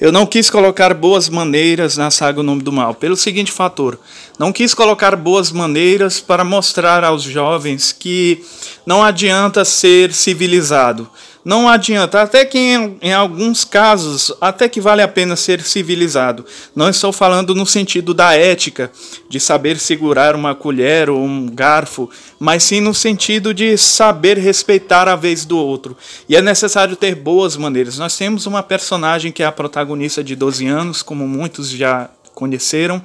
Eu não quis colocar boas maneiras na saga O Nome do Mal, pelo seguinte fator: não quis colocar boas maneiras para mostrar aos jovens que não adianta ser civilizado. Não adianta, até que em, em, alguns casos, até que vale a pena ser civilizado. Não estou falando no sentido da ética, de saber segurar uma colher ou um garfo, mas sim no sentido de saber respeitar a vez do outro. E é necessário ter boas maneiras. Nós temos uma personagem que é a protagonista de 12 anos, como muitos já conheceram,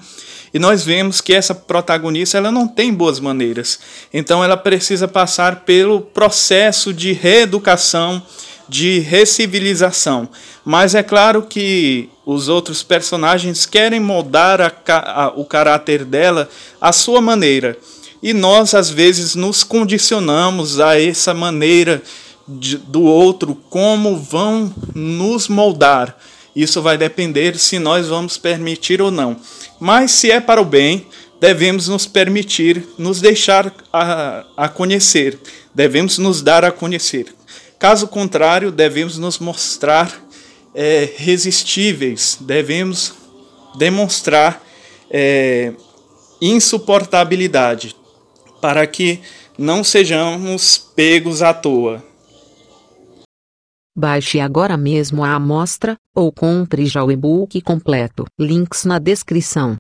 e nós vemos que essa protagonista ela não tem boas maneiras. Então ela precisa passar pelo processo de reeducação, de recivilização. Mas é claro que os outros personagens querem moldar a, a, o caráter dela à sua maneira. E nós, às vezes, nos condicionamos a essa maneira de, do outro, como vão nos moldar. Isso vai depender se nós vamos permitir ou não. Mas se é para o bem, devemos nos permitir, nos deixar a, a conhecer, devemos nos dar a conhecer. Caso contrário, devemos nos mostrar é, resistíveis, devemos demonstrar é, insuportabilidade, para que não sejamos pegos à toa. Baixe agora mesmo a amostra, ou compre já o e-book completo. Links na descrição.